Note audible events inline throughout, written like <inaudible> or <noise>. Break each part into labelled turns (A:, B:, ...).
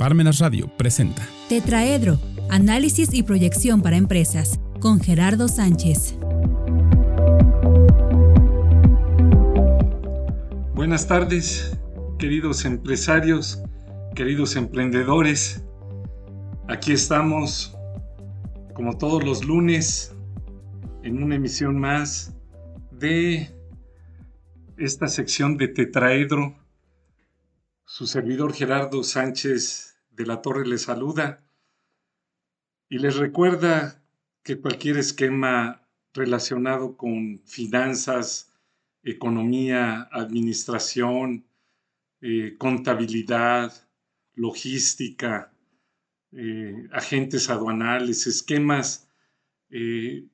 A: Parmenas Radio presenta
B: Tetraedro, análisis y proyección para empresas, con Gerardo Sánchez.
C: Buenas tardes, queridos empresarios, queridos emprendedores. Aquí estamos, como todos los lunes, en una emisión más de esta sección de Tetraedro. Su servidor Gerardo Sánchez de la Torre les saluda y les recuerda que cualquier esquema relacionado con finanzas, economía, administración, eh, contabilidad, logística, eh, agentes aduanales, esquemas, eh,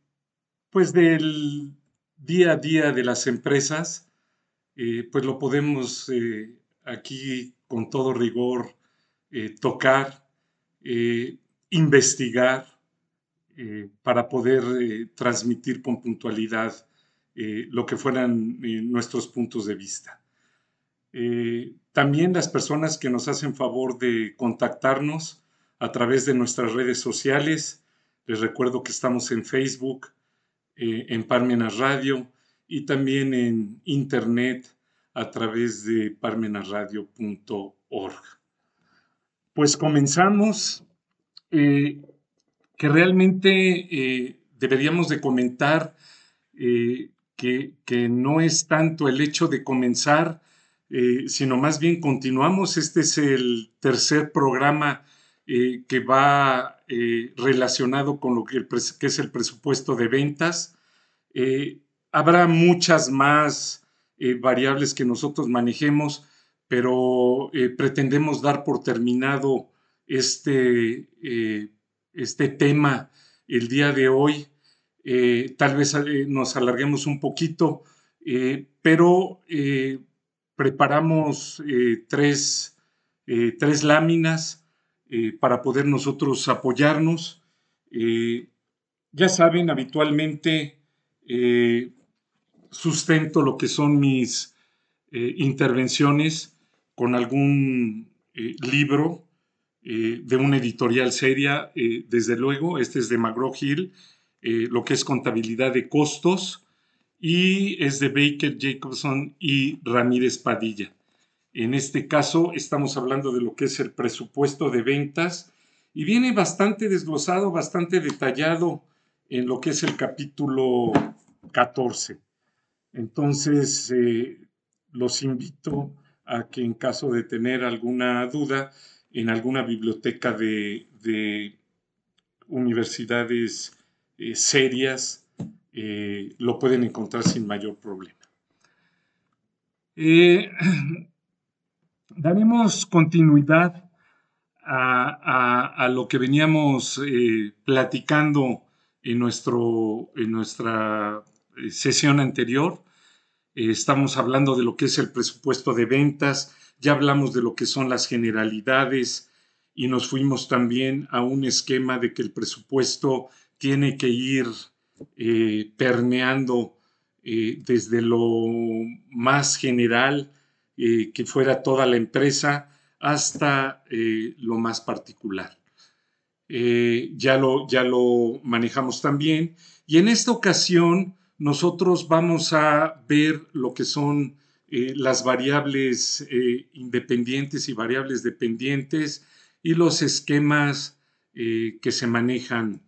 C: pues del día a día de las empresas, pues lo podemos aquí con todo rigor eh, tocar, eh, investigar, eh, para poder transmitir con puntualidad lo que fueran nuestros puntos de vista. también las personas que nos hacen favor de contactarnos a través de nuestras redes sociales, les recuerdo que estamos en Facebook, en Parmenas Radio y también en Internet a través de parmenasradio.org pues comenzamos, eh, que realmente eh, deberíamos de comentar eh, que, no es tanto el hecho de comenzar, sino más bien continuamos. Este es el tercer programa que va relacionado con lo que, que, es el presupuesto de ventas. habrá muchas más variables que nosotros manejemos, pero eh, pretendemos dar por terminado este, eh, este tema el día de hoy. Eh, tal vez nos alarguemos un poquito, pero preparamos tres, tres, láminas para poder nosotros apoyarnos. ya saben, habitualmente sustento lo que son mis intervenciones con algún eh, libro eh, de una editorial seria, eh, desde luego, este es de McGraw Hill, lo que es contabilidad de costos, y es de Baker, Jacobson y Ramírez Padilla. En este caso estamos hablando de lo que es el presupuesto de ventas y viene bastante desglosado, bastante detallado en lo que es el capítulo 14. Entonces, los invito a que en caso de tener alguna duda en alguna biblioteca de, universidades eh, serias, eh, lo pueden encontrar sin mayor problema. Eh, <clears throat> daremos continuidad a, lo que veníamos platicando en, nuestro, en nuestra sesión anterior estamos hablando de lo que es el presupuesto de ventas, ya hablamos de lo que son las generalidades y nos fuimos también a un esquema de que el presupuesto tiene que ir eh, permeando eh, desde lo más general, eh, que fuera toda la empresa, hasta lo más particular. ya, lo, ya lo manejamos también. Y en esta ocasión nosotros vamos a ver lo que son eh, las variables eh, independientes y variables dependientes y los esquemas eh, que se manejan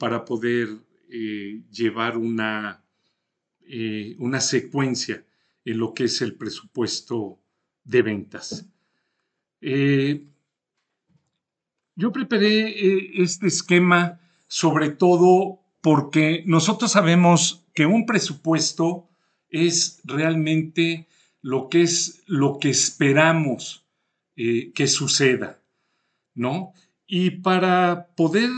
C: para poder llevar una, una secuencia en lo que es el presupuesto de ventas. yo preparé este esquema sobre todo porque nosotros sabemos que un presupuesto es realmente lo que es lo que esperamos eh, que suceda, ¿no? Y para poder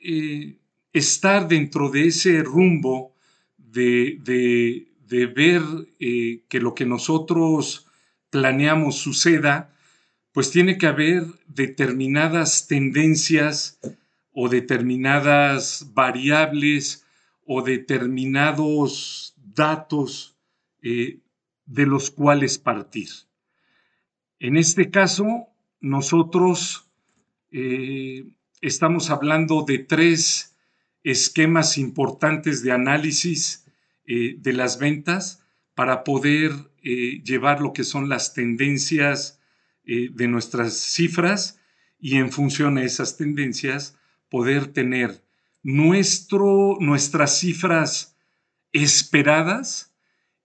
C: eh, estar dentro de ese rumbo de, ver eh, que lo que nosotros planeamos suceda, pues tiene que haber determinadas tendencias o determinadas variables o determinados datos eh, de los cuales partir. En este caso, nosotros eh, estamos hablando de tres esquemas importantes de análisis eh, de las ventas para poder llevar lo que son las tendencias de nuestras cifras y en función a esas tendencias poder tener nuestro, nuestras cifras esperadas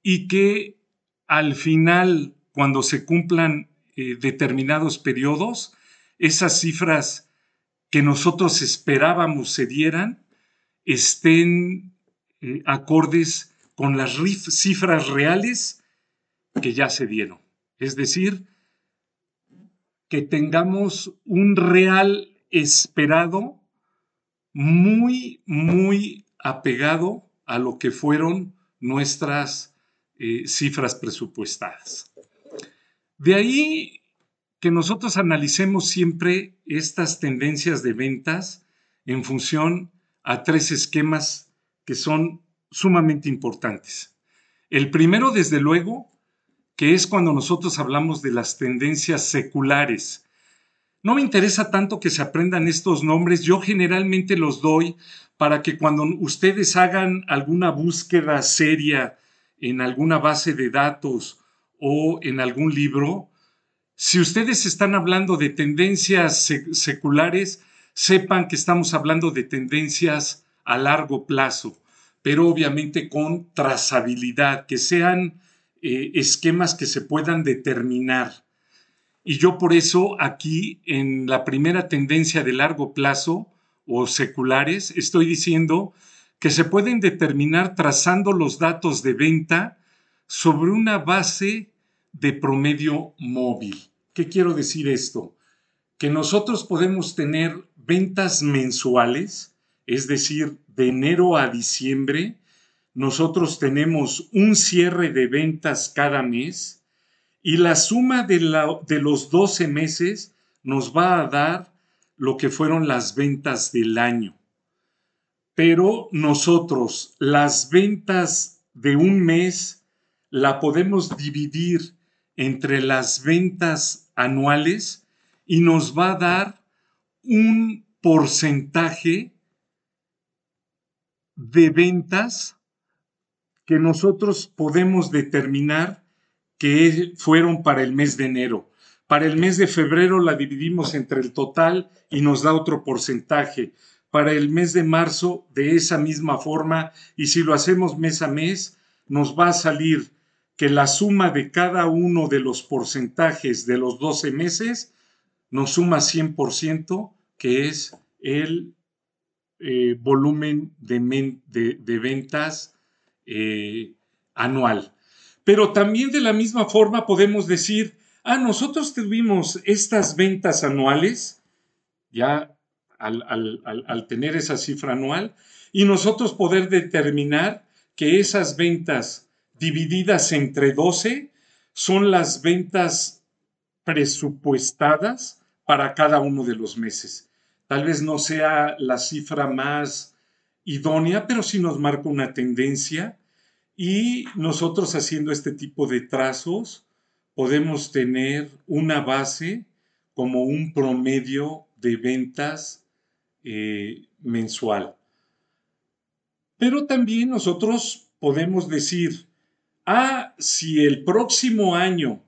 C: y que al final, cuando se cumplan determinados periodos, esas cifras que nosotros esperábamos se dieran estén eh, acordes con las cifras reales que ya se dieron. Es decir, que tengamos un real esperado muy, muy apegado a lo que fueron nuestras eh, cifras presupuestadas. De ahí que nosotros analicemos siempre estas tendencias de ventas en función a tres esquemas que son sumamente importantes. El primero, desde luego, que es cuando nosotros hablamos de las tendencias seculares. No me interesa tanto que se aprendan estos nombres, yo generalmente los doy para que cuando ustedes hagan alguna búsqueda seria en alguna base de datos o en algún libro, si ustedes están hablando de tendencias seculares, sepan que estamos hablando de tendencias a largo plazo, pero obviamente con trazabilidad, que sean eh, esquemas que se puedan determinar. Y yo por eso aquí en la primera tendencia de largo plazo o seculares estoy diciendo que se pueden determinar trazando los datos de venta sobre una base de promedio móvil. ¿Qué quiero decir esto? Que nosotros podemos tener ventas mensuales, es decir, de enero a diciembre, nosotros tenemos un cierre de ventas cada mes y la suma de, de los 12 meses nos va a dar lo que fueron las ventas del año. Pero nosotros las ventas de un mes la podemos dividir entre las ventas anuales y nos va a dar un porcentaje de ventas que nosotros podemos determinar que fueron para el mes de enero. Para el mes de febrero la dividimos entre el total y nos da otro porcentaje. Para el mes de marzo de esa misma forma y si lo hacemos mes a mes nos va a salir que la suma de cada uno de los porcentajes de los 12 meses nos suma 100%, que es el eh, volumen de, ventas eh, anual. Pero también de la misma forma podemos decir, ah, nosotros tuvimos estas ventas anuales, ya al, al tener esa cifra anual, y nosotros poder determinar que esas ventas divididas entre 12 son las ventas presupuestadas para cada uno de los meses. Tal vez no sea la cifra más idónea, pero sí nos marca una tendencia y nosotros haciendo este tipo de trazos podemos tener una base como un promedio de ventas eh, mensual. Pero también nosotros podemos decir, ah, si el próximo año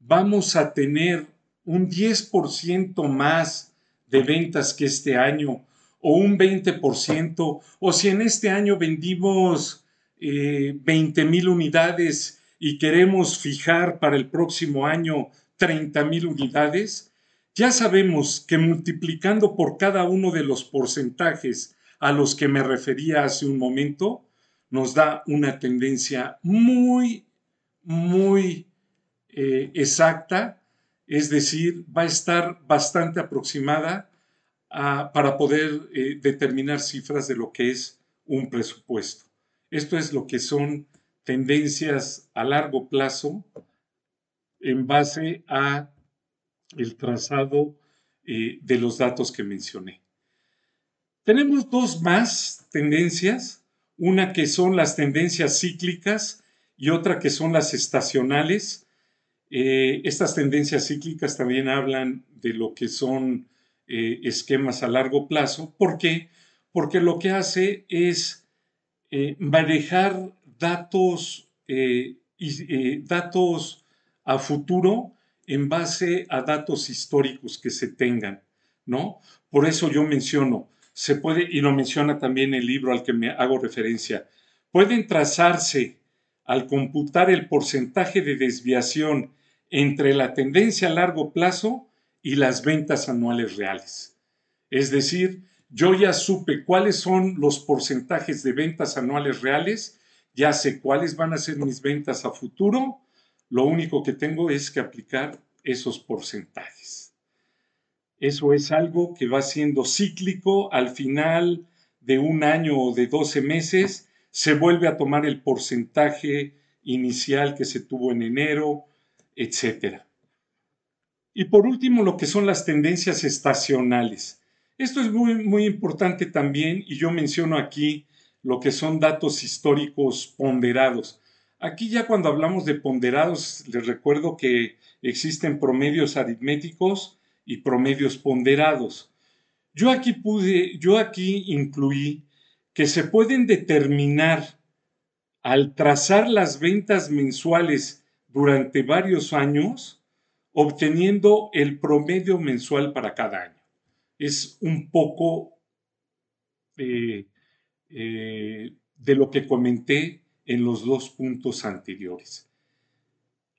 C: vamos a tener un 10% más de ventas que este año, o un 20%, o si en este año vendimos 20 eh, mil unidades y queremos fijar para el próximo año 30 mil unidades, ya sabemos que multiplicando por cada uno de los porcentajes a los que me refería hace un momento, nos da una tendencia muy, muy eh, exacta, es decir, va a estar bastante aproximada para poder eh, determinar cifras de lo que es un presupuesto. Esto es lo que son tendencias a largo plazo en base a el trazado eh, de los datos que mencioné. Tenemos dos más tendencias una que son las tendencias cíclicas y otra que son las estacionales. Eh, estas tendencias cíclicas también hablan de lo que son eh, esquemas a largo plazo. ¿Por qué? Porque lo que hace es eh, manejar datos, y, datos a futuro en base a datos históricos que se tengan, ¿no? Por eso yo menciono, se puede, y lo menciona también el libro al que me hago referencia, pueden trazarse al computar el porcentaje de desviación entre la tendencia a largo plazo y las ventas anuales reales. Es decir, yo ya supe cuáles son los porcentajes de ventas anuales reales, ya sé cuáles van a ser mis ventas a futuro, lo único que tengo es que aplicar esos porcentajes. Eso es algo que va siendo cíclico al final de un año o de 12 meses se vuelve a tomar el porcentaje inicial que se tuvo en enero, etc. Y por último, lo que son las tendencias estacionales. Esto es muy, muy importante también y yo menciono aquí lo que son datos históricos ponderados. Aquí ya cuando hablamos de ponderados, les recuerdo que existen promedios aritméticos y promedios ponderados. Yo aquí pude, yo aquí incluí que se pueden determinar al trazar las ventas mensuales durante varios años, obteniendo el promedio mensual para cada año. Es un poco eh, eh, de lo que comenté en los dos puntos anteriores.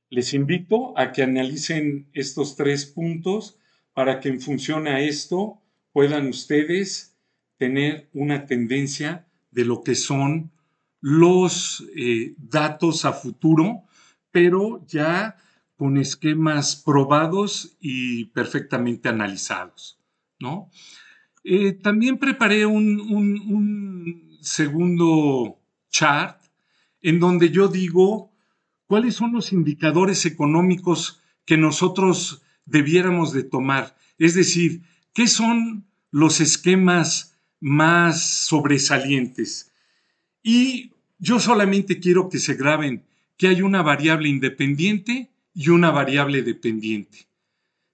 C: Les invito a que analicen estos tres puntos para que en función a esto puedan ustedes tener una tendencia de lo que son los eh, datos a futuro, pero ya con esquemas probados y perfectamente analizados. Eh, también preparé un, un segundo chart en donde yo digo cuáles son los indicadores económicos que nosotros debiéramos de tomar. Es decir, qué son los esquemas más sobresalientes. Y yo solamente quiero que se graben que hay una variable independiente y una variable dependiente.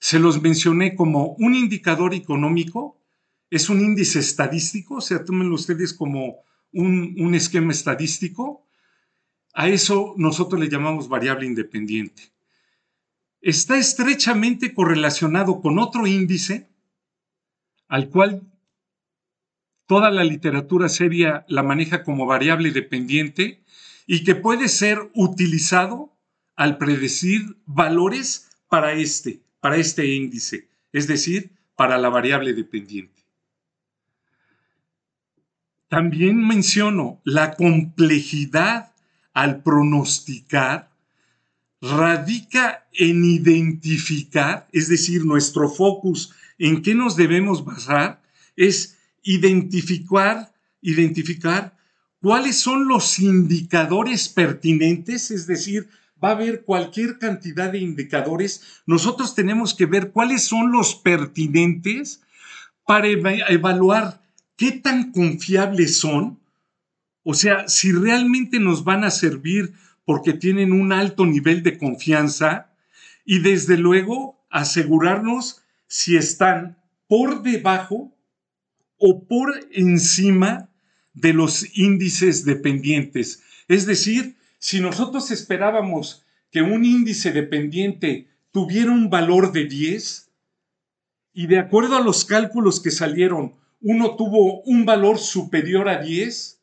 C: Se los mencioné como un indicador económico, es un índice estadístico, o sea, tómenlo ustedes como un, un esquema estadístico. A eso nosotros le llamamos variable independiente. Está estrechamente correlacionado con otro índice al cual toda la literatura seria la maneja como variable dependiente y que puede ser utilizado al predecir valores para este, para este índice, es decir, para la variable dependiente. También menciono la complejidad al pronosticar radica en identificar, es decir, nuestro focus en qué nos debemos basar es identificar, identificar cuáles son los indicadores pertinentes, es decir, va a haber cualquier cantidad de indicadores. Nosotros tenemos que ver cuáles son los pertinentes para evaluar qué tan confiables son, o sea, si realmente nos van a servir porque tienen un alto nivel de confianza y desde luego asegurarnos si están por debajo o por encima de los índices dependientes. Es decir, si nosotros esperábamos que un índice dependiente tuviera un valor de 10 y de acuerdo a los cálculos que salieron, uno tuvo un valor superior a 10,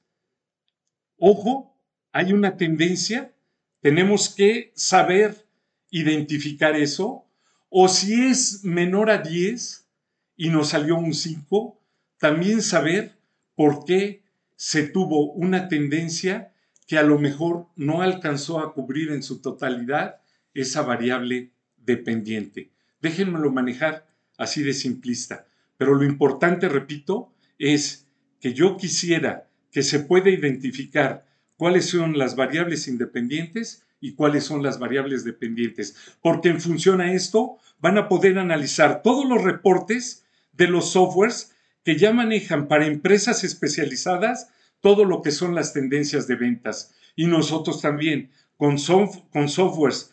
C: ojo, hay una tendencia, tenemos que saber identificar eso, o si es menor a 10 y nos salió un 5, también saber por qué se tuvo una tendencia que a lo mejor no alcanzó a cubrir en su totalidad esa variable dependiente. Déjenmelo manejar así de simplista. Pero lo importante, repito, es que yo quisiera que se pueda identificar cuáles son las variables independientes y cuáles son las variables dependientes, porque en función a esto van a poder analizar todos los reportes de los softwares que ya manejan para empresas especializadas todo lo que son las tendencias de ventas. Y nosotros también, con, con softwares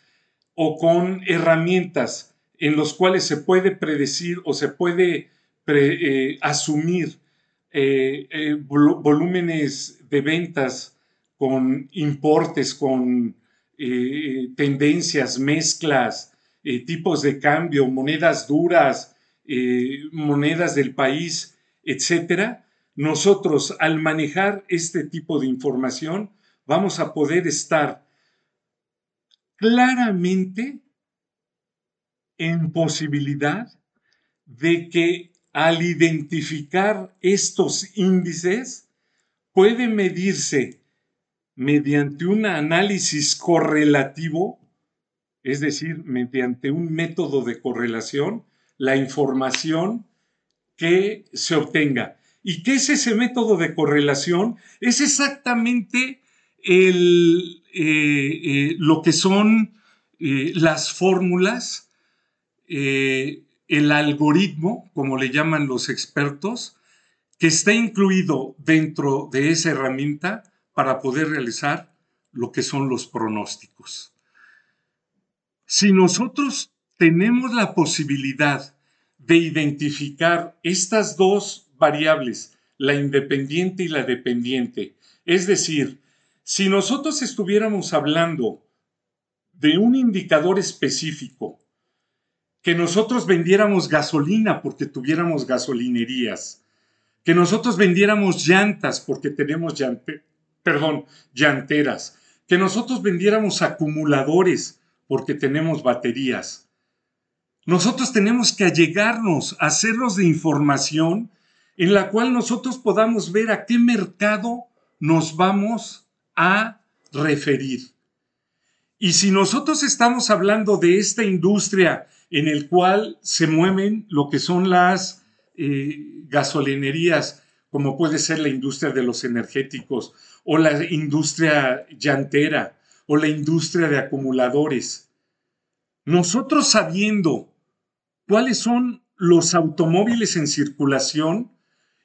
C: o con herramientas en los cuales se puede predecir o se puede asumir volúmenes de ventas con importes, con tendencias, mezclas, tipos de cambio, monedas duras, monedas del país, etcétera, nosotros al manejar este tipo de información vamos a poder estar claramente en posibilidad de que al identificar estos índices puede medirse mediante un análisis correlativo, es decir, mediante un método de correlación, la información que se obtenga. ¿Y qué es ese método de correlación? Es exactamente el, eh, eh, lo que son eh, las fórmulas, el algoritmo, como le llaman los expertos, que está incluido dentro de esa herramienta para poder realizar lo que son los pronósticos. Si nosotros tenemos la posibilidad de identificar estas dos variables, la independiente y la dependiente, es decir, si nosotros estuviéramos hablando de un indicador específico, que nosotros vendiéramos gasolina porque tuviéramos gasolinerías, que nosotros vendiéramos llantas porque tenemos perdón, llanteras, que nosotros vendiéramos acumuladores porque tenemos baterías. Nosotros tenemos que allegarnos, hacernos de información en la cual nosotros podamos ver a qué mercado nos vamos a referir. Y si nosotros estamos hablando de esta industria en el cual se mueven lo que son las eh, gasolinerías, como puede ser la industria de los energéticos o la industria llantera o la industria de acumuladores. Nosotros sabiendo cuáles son los automóviles en circulación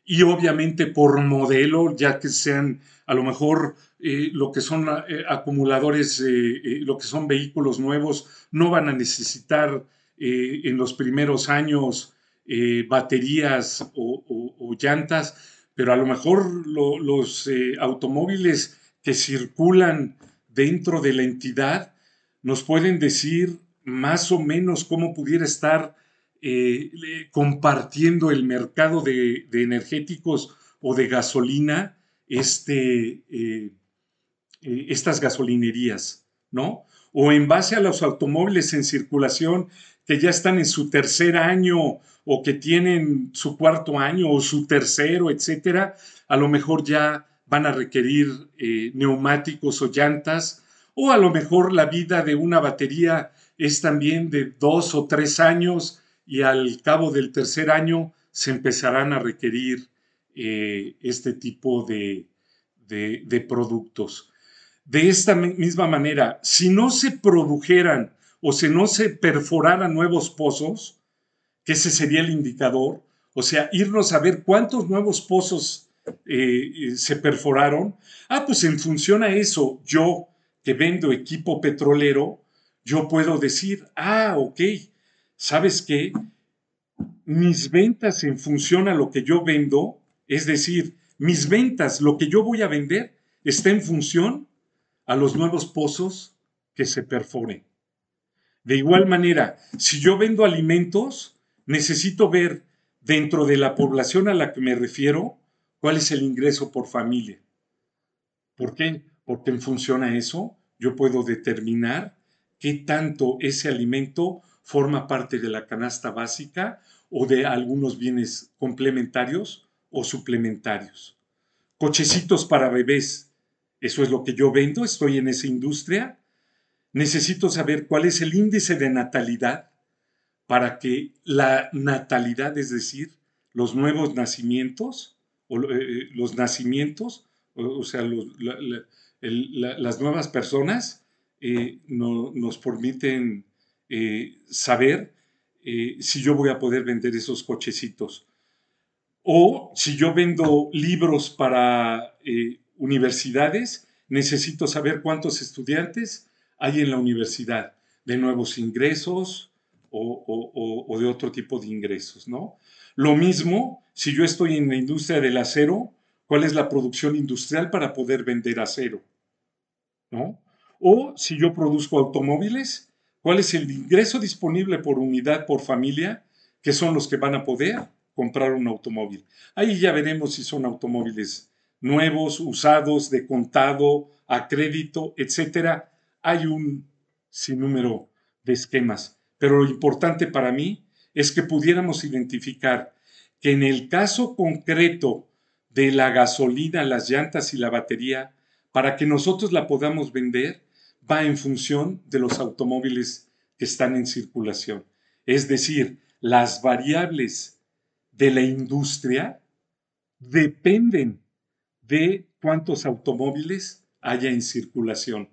C: y obviamente por modelo, ya que sean a lo mejor eh, lo que son eh, acumuladores, eh, lo que son vehículos nuevos, no van a necesitar en los primeros años baterías o, llantas, pero a lo mejor los automóviles que circulan dentro de la entidad nos pueden decir más o menos cómo pudiera estar compartiendo el mercado de, energéticos o de gasolina este, eh, eh, estas gasolinerías, ¿no? O en base a los automóviles en circulación que ya están en su tercer año o que tienen su cuarto año o su tercero, etcétera, a lo mejor ya van a requerir eh, neumáticos o llantas, o a lo mejor la vida de una batería es también de dos o tres años y al cabo del tercer año se empezarán a requerir eh, este tipo de, productos. De esta misma manera, si no se produjeran o si no se perforaran nuevos pozos, que ese sería el indicador, o sea, irnos a ver cuántos nuevos pozos eh, eh, se perforaron. Ah, pues en función a eso, yo que vendo equipo petrolero, yo puedo decir, ah, ok, ¿sabes qué? Mis ventas en función a lo que yo vendo es decir, mis ventas, lo que yo voy a vender, está en función a los nuevos pozos que se perforen. De igual manera, si yo vendo alimentos, necesito ver dentro de la población a la que me refiero cuál es el ingreso por familia. ¿Por qué? Porque en función a eso yo puedo determinar qué tanto ese alimento forma parte de la canasta básica o de algunos bienes complementarios o suplementarios. Cochecitos para bebés, eso es lo que yo vendo, estoy en esa industria. Necesito saber cuál es el índice de natalidad para que la natalidad, es decir, los nuevos nacimientos, o eh, eh, los nacimientos, o, sea, las nuevas personas eh, nos permiten saber si yo voy a poder vender esos cochecitos. O si yo vendo libros para eh, universidades, necesito saber cuántos estudiantes hay en la universidad, de nuevos ingresos o, de otro tipo de ingresos, ¿no? Lo mismo si yo estoy en la industria del acero, ¿cuál es la producción industrial para poder vender acero? ¿No? O si yo produzco automóviles, ¿cuál es el ingreso disponible por unidad, por familia, que son los que van a poder comprar un automóvil? Ahí ya veremos si son automóviles nuevos, usados, de contado, a crédito, etcétera. Hay un sinnúmero de esquemas, pero lo importante para mí es que pudiéramos identificar que en el caso concreto de la gasolina, las llantas y la batería, para que nosotros la podamos vender, va en función de los automóviles que están en circulación. Es decir, las variables de la industria dependen de cuántos automóviles haya en circulación,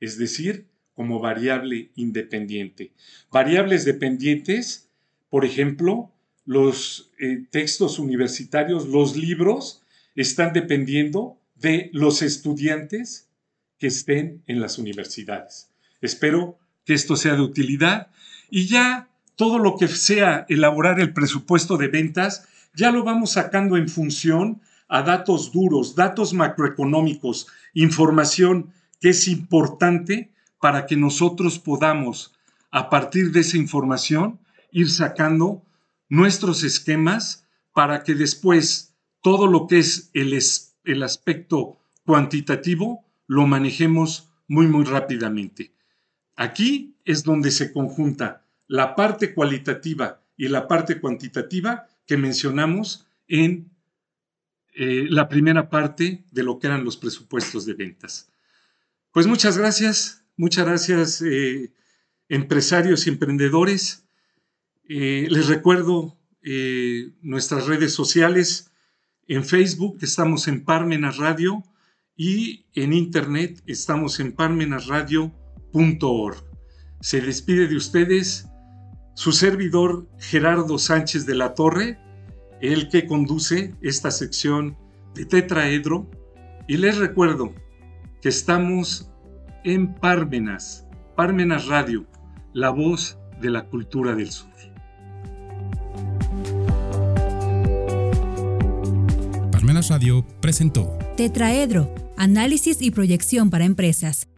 C: es decir, como variable independiente. Variables dependientes, por ejemplo, los eh, textos universitarios, los libros, están dependiendo de los estudiantes que estén en las universidades. Espero que esto sea de utilidad y ya todo lo que sea elaborar el presupuesto de ventas, ya lo vamos sacando en función a datos duros, datos macroeconómicos, información que es importante para que nosotros podamos, a partir de esa información, ir sacando nuestros esquemas para que después todo lo que es el, el aspecto cuantitativo lo manejemos muy, muy rápidamente. Aquí es donde se conjunta la parte cualitativa y la parte cuantitativa que mencionamos en eh, la primera parte de lo que eran los presupuestos de ventas. Pues muchas gracias, muchas gracias eh, empresarios y emprendedores. Eh, les recuerdo nuestras redes sociales. En Facebook estamos en Parmenas Radio y en Internet estamos en parmenasradio.org. Se despide de ustedes su servidor Gerardo Sánchez de la Torre el que conduce esta sección de Tetraedro. Y les recuerdo que estamos en Parmenas, Parmenas Radio, la voz de la cultura del sur.
A: Parmenas Radio presentó
B: Tetraedro, análisis y proyección para empresas